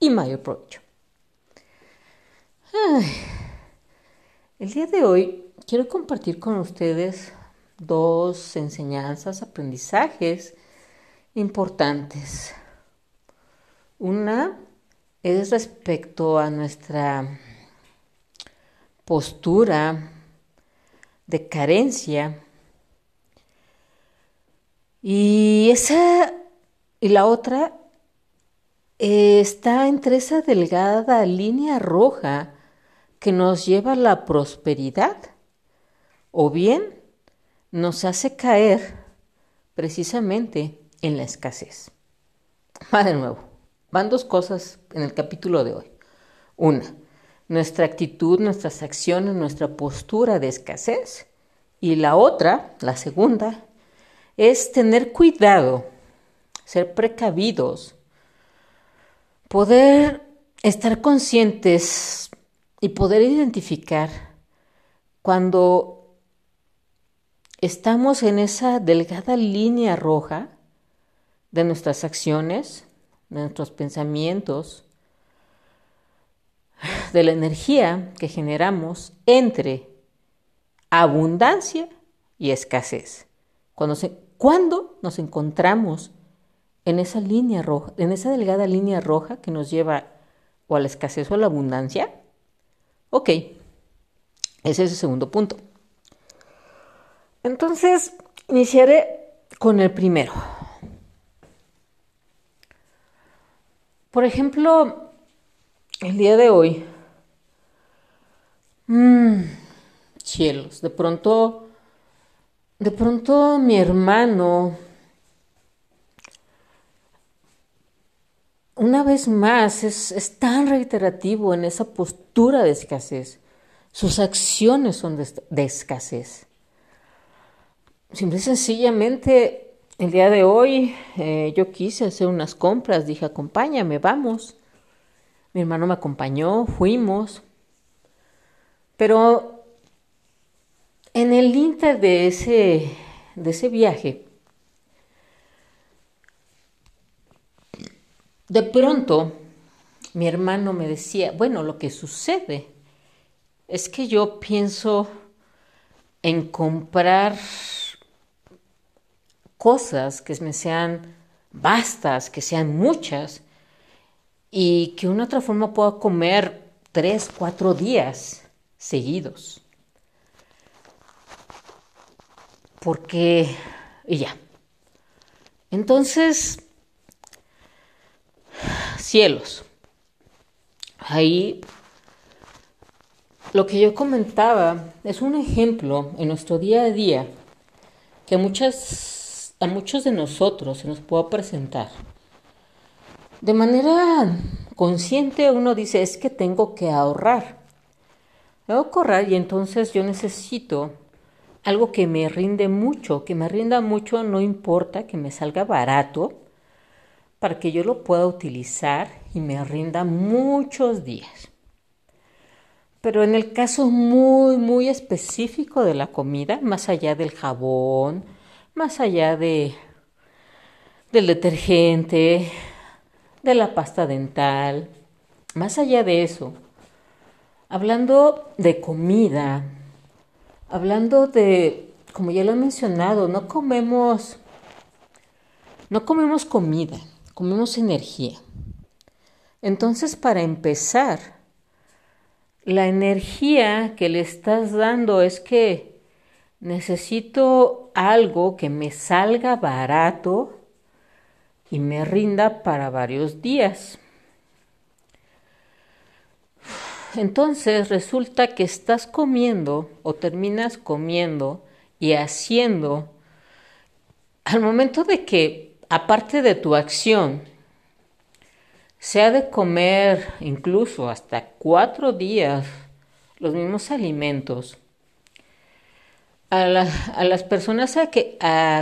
y mayor provecho. el día de hoy quiero compartir con ustedes dos enseñanzas, aprendizajes importantes. Una es respecto a nuestra postura de carencia y esa y la otra eh, está entre esa delgada línea roja que nos lleva a la prosperidad o bien nos hace caer precisamente en la escasez. Va de nuevo, van dos cosas en el capítulo de hoy. Una, nuestra actitud, nuestras acciones, nuestra postura de escasez. Y la otra, la segunda, es tener cuidado, ser precavidos poder estar conscientes y poder identificar cuando estamos en esa delgada línea roja de nuestras acciones, de nuestros pensamientos, de la energía que generamos entre abundancia y escasez. Cuando, cuando nos encontramos en esa línea roja, en esa delgada línea roja que nos lleva o a la escasez o a la abundancia? Ok, ese es el segundo punto. Entonces, iniciaré con el primero. Por ejemplo, el día de hoy, mmm, cielos, de pronto, de pronto mi hermano una vez más es, tan reiterativo en esa postura de escasez. Sus acciones son de, escasez. Simple y sencillamente, el día de hoy eh, yo quise hacer unas compras, dije, acompáñame, vamos. Mi hermano me acompañó, fuimos. Pero en el inter de ese, de ese viaje, De pronto, mi hermano me decía, bueno, lo que sucede es que yo pienso en comprar cosas que me sean vastas, que sean muchas, y que una otra forma pueda comer tres, cuatro días seguidos. Porque, y ya. Entonces, cielos. Ahí lo que yo comentaba es un ejemplo en nuestro día a día que muchas, a muchos de nosotros se nos puede presentar. De manera consciente uno dice es que tengo que ahorrar. Que ahorrar y entonces yo necesito algo que me rinde mucho, que me rinda mucho, no importa que me salga barato, para que yo lo pueda utilizar y me rinda muchos días. Pero en el caso muy, muy específico de la comida, más allá del jabón, más allá de, del detergente, de la pasta dental, más allá de eso, hablando de comida, hablando de, como ya lo he mencionado, no comemos, no comemos comida, comemos energía. Entonces, para empezar, la energía que le estás dando es que necesito algo que me salga barato y me rinda para varios días. Entonces resulta que estás comiendo o terminas comiendo y haciendo al momento de que aparte de tu acción, se ha de comer incluso hasta cuatro días los mismos alimentos, a, las personas que,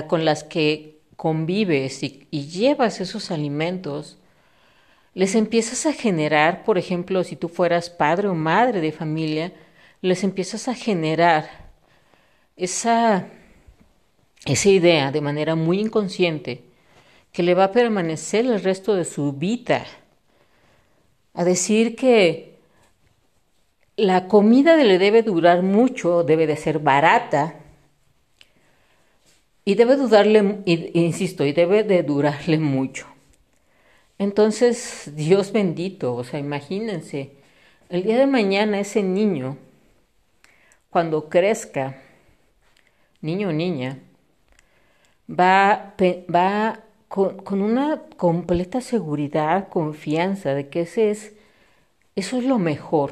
con las que convives y, y llevas esos alimentos, les empiezas a generar, por ejemplo, si tú fueras padre o madre de familia, les empiezas a generar esa, esa idea de manera muy inconsciente que le va a permanecer el resto de su vida. A decir que la comida le debe durar mucho, debe de ser barata y debe durarle, insisto, y debe de durarle mucho. Entonces, Dios bendito, o sea, imagínense, el día de mañana ese niño, cuando crezca, niño o niña, va, va con, con, una completa seguridad, confianza de que ese es, eso es lo mejor.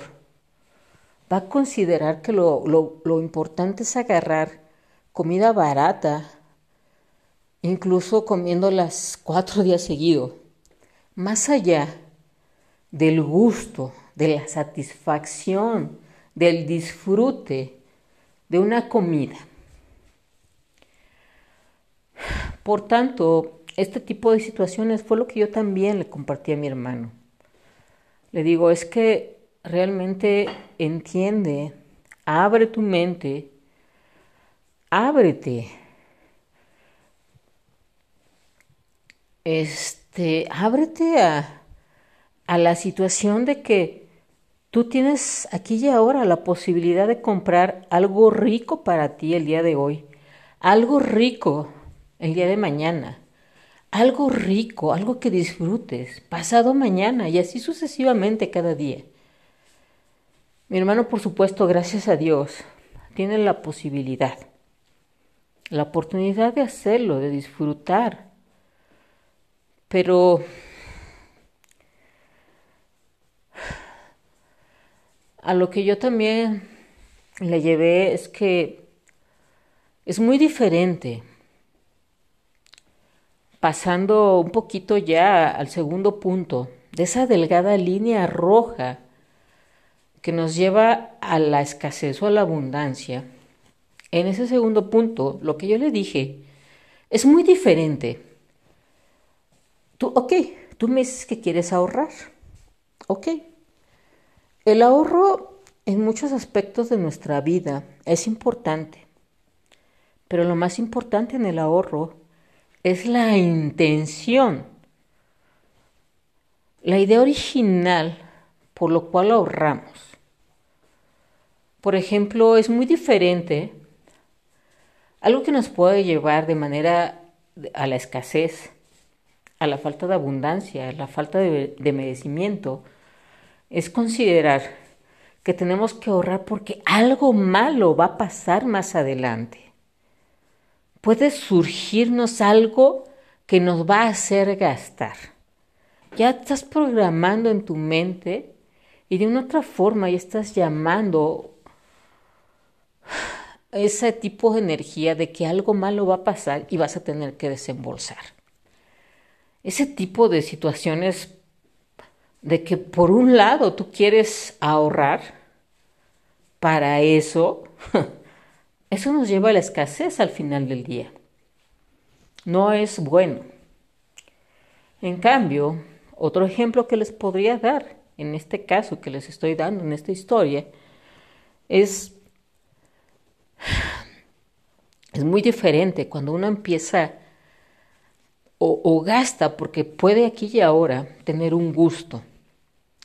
Va a considerar que lo, lo, lo importante es agarrar comida barata, incluso comiéndolas cuatro días seguidos más allá del gusto, de la satisfacción, del disfrute de una comida. Por tanto, este tipo de situaciones fue lo que yo también le compartí a mi hermano. Le digo, es que realmente entiende, abre tu mente, ábrete. Este, ábrete a, a la situación de que tú tienes aquí y ahora la posibilidad de comprar algo rico para ti el día de hoy, algo rico el día de mañana, algo rico, algo que disfrutes, pasado mañana y así sucesivamente cada día. Mi hermano, por supuesto, gracias a Dios, tiene la posibilidad, la oportunidad de hacerlo, de disfrutar pero a lo que yo también le llevé es que es muy diferente. Pasando un poquito ya al segundo punto, de esa delgada línea roja que nos lleva a la escasez o a la abundancia, en ese segundo punto, lo que yo le dije es muy diferente. Tú, ok, tú me dices que quieres ahorrar. Ok. El ahorro en muchos aspectos de nuestra vida es importante, pero lo más importante en el ahorro es la intención, la idea original por lo cual ahorramos. Por ejemplo, es muy diferente algo que nos puede llevar de manera a la escasez a la falta de abundancia, a la falta de, merecimiento, es considerar que tenemos que ahorrar porque algo malo va a pasar más adelante. Puede surgirnos algo que nos va a hacer gastar. Ya estás programando en tu mente y de una otra forma ya estás llamando ese tipo de energía de que algo malo va a pasar y vas a tener que desembolsar ese tipo de situaciones de que por un lado tú quieres ahorrar para eso, eso nos lleva a la escasez al final del día. No es bueno. En cambio, otro ejemplo que les podría dar en este caso que les estoy dando en esta historia es es muy diferente cuando uno empieza o, gasta porque puede aquí y ahora tener un gusto.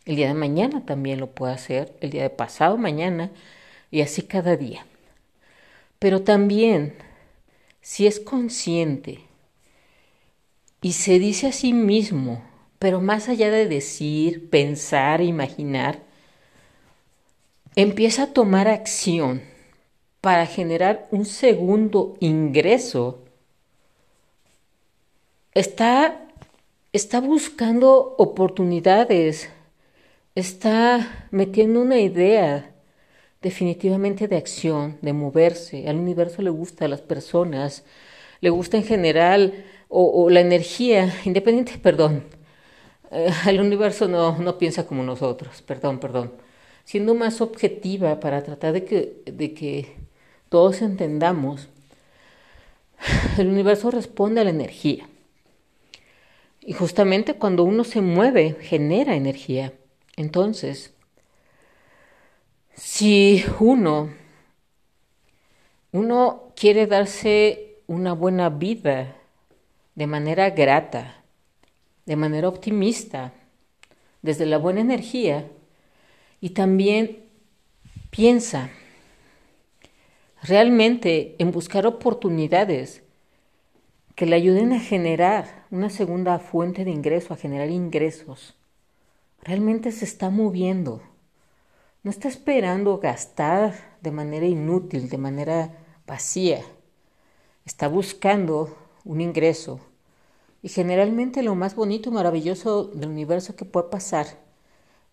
El día de mañana también lo puede hacer, el día de pasado mañana y así cada día. Pero también, si es consciente y se dice a sí mismo, pero más allá de decir, pensar, imaginar, empieza a tomar acción para generar un segundo ingreso. Está, está buscando oportunidades, está metiendo una idea definitivamente de acción, de moverse. Al universo le gusta, a las personas, le gusta en general, o, la energía, independiente, perdón, eh, el universo no, no piensa como nosotros, perdón, perdón. Siendo más objetiva para tratar de que, de que todos entendamos, el universo responde a la energía. Y justamente cuando uno se mueve, genera energía. Entonces, si uno, uno quiere darse una buena vida de manera grata, de manera optimista, desde la buena energía, y también piensa realmente en buscar oportunidades que le ayuden a generar una segunda fuente de ingreso, a generar ingresos. Realmente se está moviendo. No está esperando gastar de manera inútil, de manera vacía. Está buscando un ingreso. Y generalmente lo más bonito y maravilloso del universo que puede pasar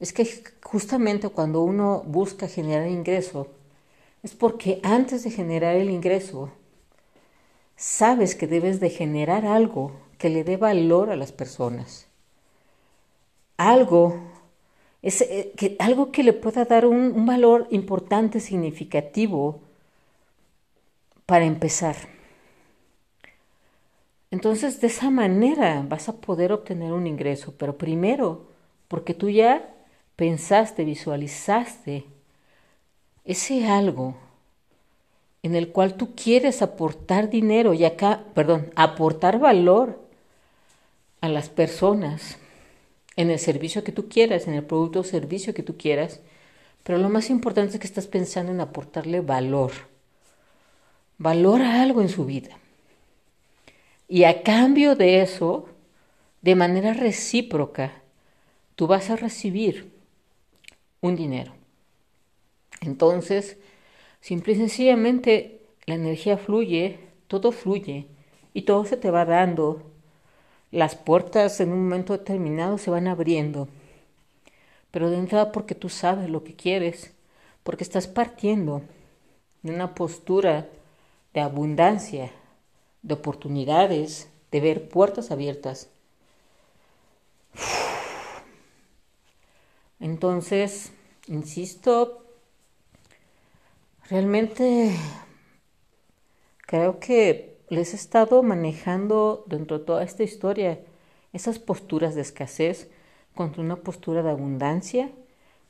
es que justamente cuando uno busca generar ingreso, es porque antes de generar el ingreso, sabes que debes de generar algo que le dé valor a las personas. Algo, es, eh, que, algo que le pueda dar un, un valor importante, significativo para empezar. Entonces, de esa manera vas a poder obtener un ingreso, pero primero, porque tú ya pensaste, visualizaste ese algo en el cual tú quieres aportar dinero y acá, perdón, aportar valor a las personas en el servicio que tú quieras, en el producto o servicio que tú quieras, pero lo más importante es que estás pensando en aportarle valor, valor a algo en su vida. Y a cambio de eso, de manera recíproca, tú vas a recibir un dinero. Entonces, simple y sencillamente, la energía fluye, todo fluye y todo se te va dando. Las puertas en un momento determinado se van abriendo. Pero de entrada porque tú sabes lo que quieres, porque estás partiendo de una postura de abundancia, de oportunidades, de ver puertas abiertas. Entonces, insisto, realmente creo que les he estado manejando dentro de toda esta historia esas posturas de escasez contra una postura de abundancia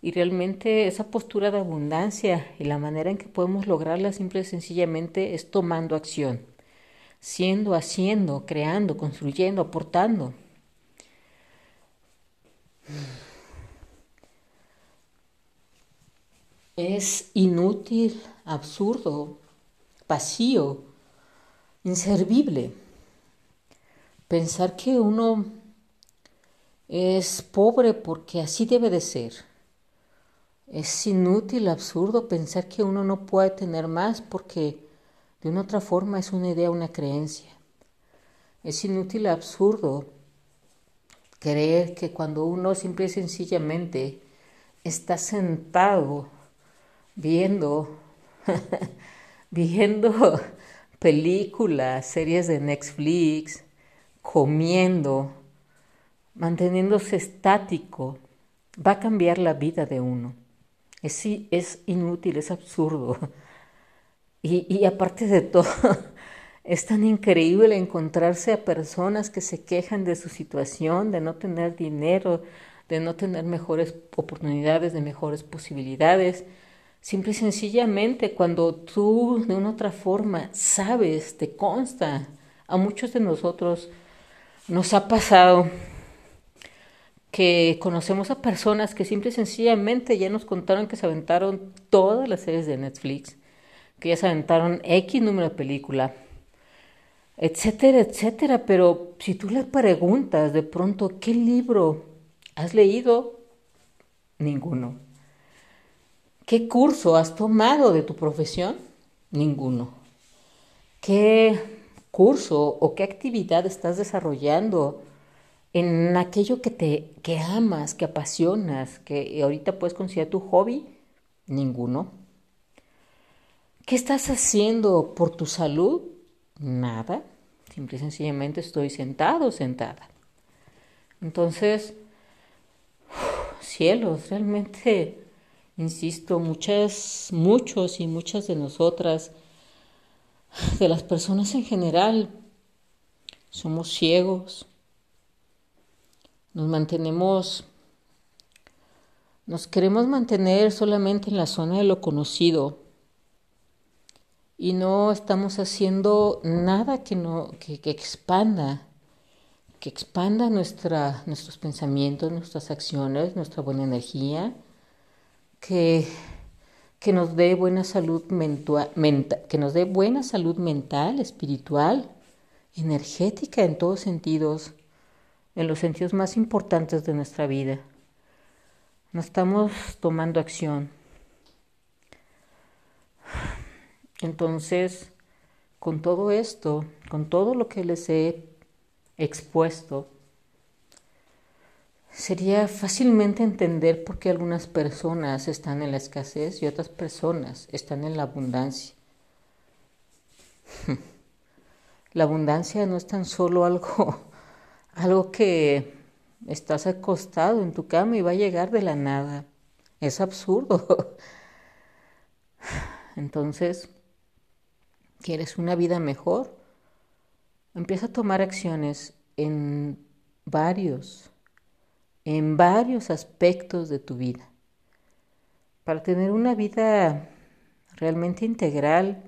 y realmente esa postura de abundancia y la manera en que podemos lograrla simple y sencillamente es tomando acción, siendo, haciendo, creando, construyendo, aportando. Es inútil, absurdo, vacío, inservible pensar que uno es pobre porque así debe de ser. Es inútil, absurdo pensar que uno no puede tener más porque de una otra forma es una idea, una creencia. Es inútil, absurdo creer que cuando uno simple y sencillamente está sentado viendo, viendo películas, series de Netflix, comiendo, manteniéndose estático, va a cambiar la vida de uno. Es, es inútil, es absurdo. Y, y aparte de todo, es tan increíble encontrarse a personas que se quejan de su situación, de no tener dinero, de no tener mejores oportunidades, de mejores posibilidades, Simple y sencillamente cuando tú de una otra forma sabes, te consta, a muchos de nosotros nos ha pasado que conocemos a personas que simple y sencillamente ya nos contaron que se aventaron todas las series de Netflix, que ya se aventaron X número de película, etcétera, etcétera. Pero si tú le preguntas de pronto, ¿qué libro has leído? Ninguno. ¿Qué curso has tomado de tu profesión? Ninguno. ¿Qué curso o qué actividad estás desarrollando en aquello que te que amas, que apasionas, que ahorita puedes considerar tu hobby? Ninguno. ¿Qué estás haciendo por tu salud? Nada. Simple y sencillamente estoy sentado, sentada. Entonces, cielos, realmente, insisto, muchas, muchos y muchas de nosotras, de las personas en general, somos ciegos, nos mantenemos, nos queremos mantener solamente en la zona de lo conocido. Y no estamos haciendo nada que, no, que, que expanda que expanda nuestra, nuestros pensamientos, nuestras acciones, nuestra buena energía, que, que nos dé buena salud que nos dé buena salud mental, espiritual, energética en todos sentidos, en los sentidos más importantes de nuestra vida. No estamos tomando acción. Entonces, con todo esto, con todo lo que les he expuesto, sería fácilmente entender por qué algunas personas están en la escasez y otras personas están en la abundancia. La abundancia no es tan solo algo, algo que estás acostado en tu cama y va a llegar de la nada. Es absurdo. Entonces, ¿quieres una vida mejor? Empieza a tomar acciones en varios, en varios aspectos de tu vida. Para tener una vida realmente integral,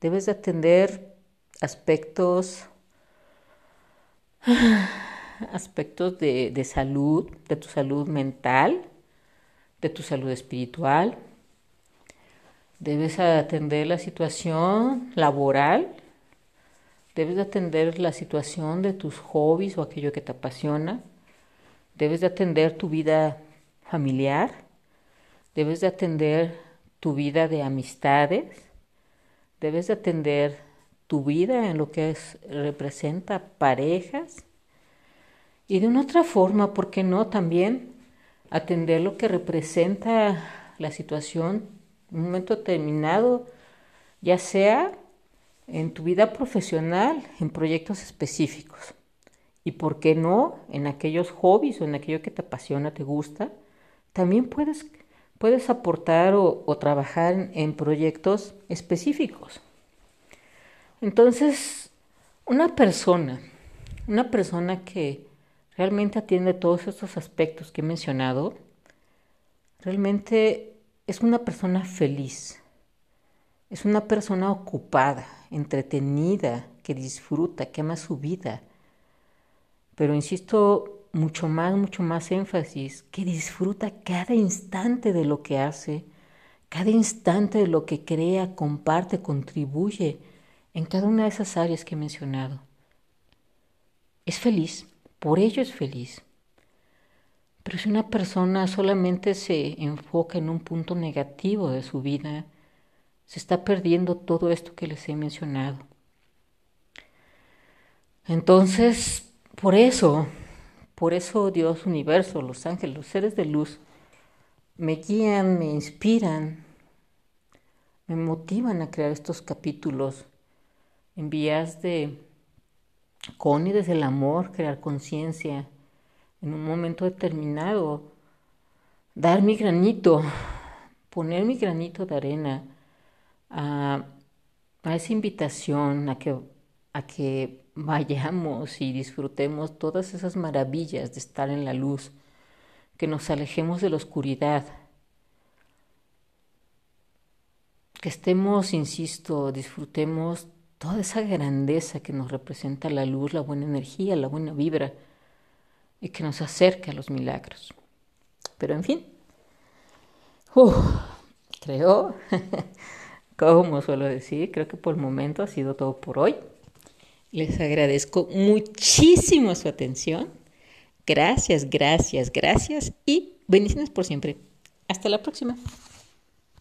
debes de atender aspectos, aspectos de, de salud, de tu salud mental, de tu salud espiritual. Debes atender la situación laboral, Debes de atender la situación de tus hobbies o aquello que te apasiona. Debes de atender tu vida familiar. Debes de atender tu vida de amistades. Debes de atender tu vida en lo que es, representa parejas. Y de una otra forma, ¿por qué no? También atender lo que representa la situación en un momento determinado, ya sea en tu vida profesional, en proyectos específicos. Y por qué no, en aquellos hobbies o en aquello que te apasiona, te gusta, también puedes, puedes aportar o, trabajar en, en proyectos específicos. Entonces, una persona, una persona que realmente atiende todos estos aspectos que he mencionado, realmente es una persona feliz, es una persona ocupada, entretenida, que disfruta, que ama su vida. Pero insisto, mucho más, mucho más énfasis, que disfruta cada instante de lo que hace, cada instante de lo que crea, comparte, contribuye en cada una de esas áreas que he mencionado. Es feliz, por ello es feliz. Pero si una persona solamente se enfoca en un punto negativo de su vida, se está perdiendo todo esto que les he mencionado. Entonces, por eso, por eso Dios, universo, los ángeles, los seres de luz, me guían, me inspiran, me motivan a crear estos capítulos en vías de con y desde el amor, crear conciencia, en un momento determinado, dar mi granito, poner mi granito de arena a, esa invitación a que, a que vayamos y disfrutemos todas esas maravillas de estar en la luz, que nos alejemos de la oscuridad, que estemos, insisto, disfrutemos toda esa grandeza que nos representa la luz, la buena energía, la buena vibra y que nos acerca a los milagros. Pero en fin, creo Como suelo decir, creo que por el momento ha sido todo por hoy. Les agradezco muchísimo su atención. Gracias, gracias, gracias y bendiciones por siempre. Hasta la próxima.